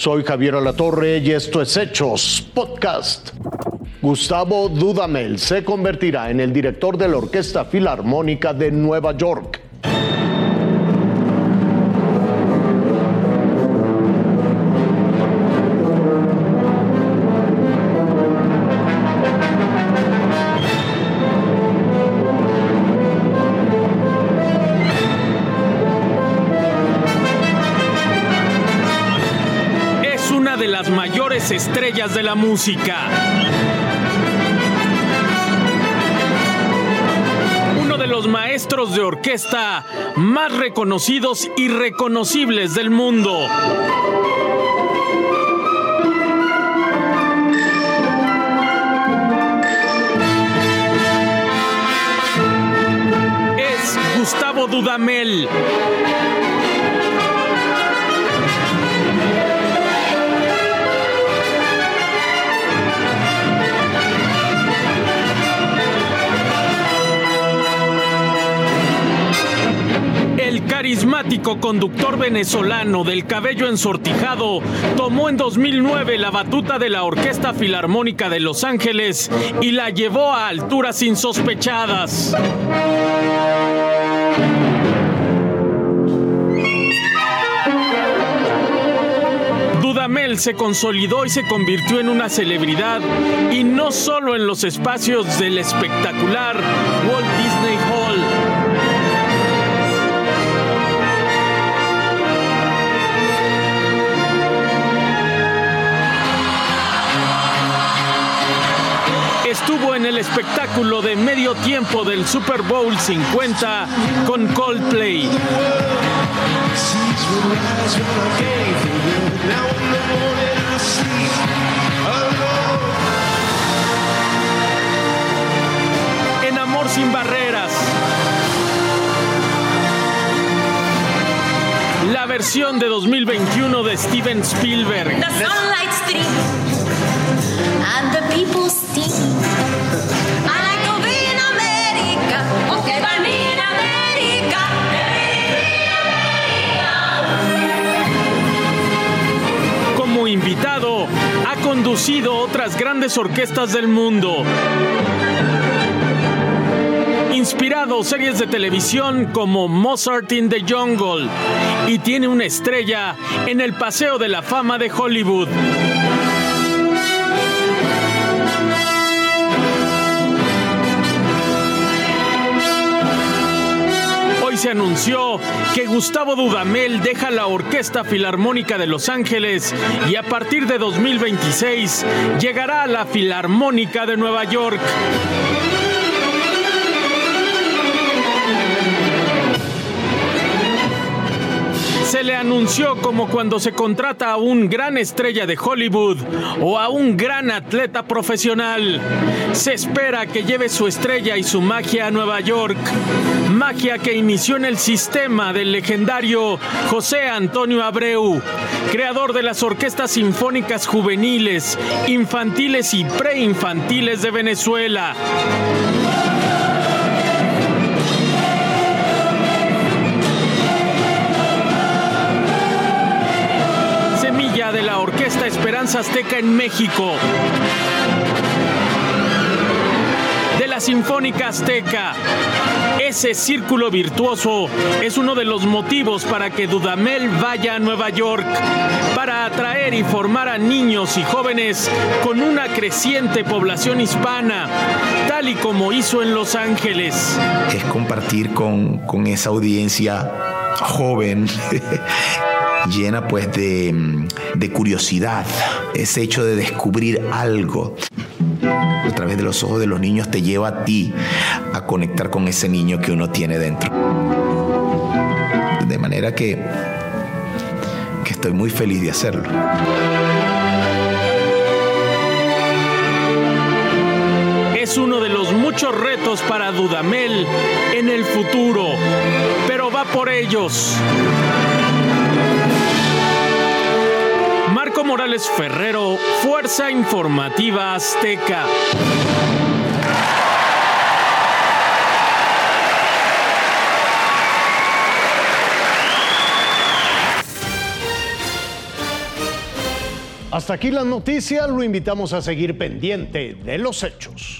Soy Javier Alatorre y esto es Hechos Podcast. Gustavo Dudamel se convertirá en el director de la Orquesta Filarmónica de Nueva York. Estrellas de la música. Uno de los maestros de orquesta más reconocidos y reconocibles del mundo. Es Gustavo Dudamel. Carismático conductor venezolano del cabello ensortijado tomó en 2009 la batuta de la Orquesta Filarmónica de Los Ángeles y la llevó a alturas insospechadas. Dudamel se consolidó y se convirtió en una celebridad y no solo en los espacios del espectacular Walt Disney el espectáculo de medio tiempo del Super Bowl 50 con Coldplay. En Amor sin Barreras. La versión de 2021 de Steven Spielberg. Como invitado, ha conducido otras grandes orquestas del mundo. Inspirado series de televisión como Mozart in the Jungle y tiene una estrella en el Paseo de la Fama de Hollywood. Se anunció que Gustavo Dudamel deja la Orquesta Filarmónica de Los Ángeles y a partir de 2026 llegará a la Filarmónica de Nueva York. Se le anunció como cuando se contrata a un gran estrella de Hollywood o a un gran atleta profesional. Se espera que lleve su estrella y su magia a Nueva York. Magia que inició en el sistema del legendario José Antonio Abreu, creador de las orquestas sinfónicas juveniles, infantiles y preinfantiles de Venezuela. Azteca en México. De la Sinfónica Azteca. Ese círculo virtuoso es uno de los motivos para que Dudamel vaya a Nueva York, para atraer y formar a niños y jóvenes con una creciente población hispana, tal y como hizo en Los Ángeles. Es compartir con, con esa audiencia joven llena pues de, de curiosidad, ese hecho de descubrir algo a través de los ojos de los niños te lleva a ti a conectar con ese niño que uno tiene dentro. De manera que, que estoy muy feliz de hacerlo. Es uno de los muchos retos para Dudamel en el futuro, pero va por ellos. Morales Ferrero, Fuerza Informativa Azteca. Hasta aquí la noticia, lo invitamos a seguir pendiente de los hechos.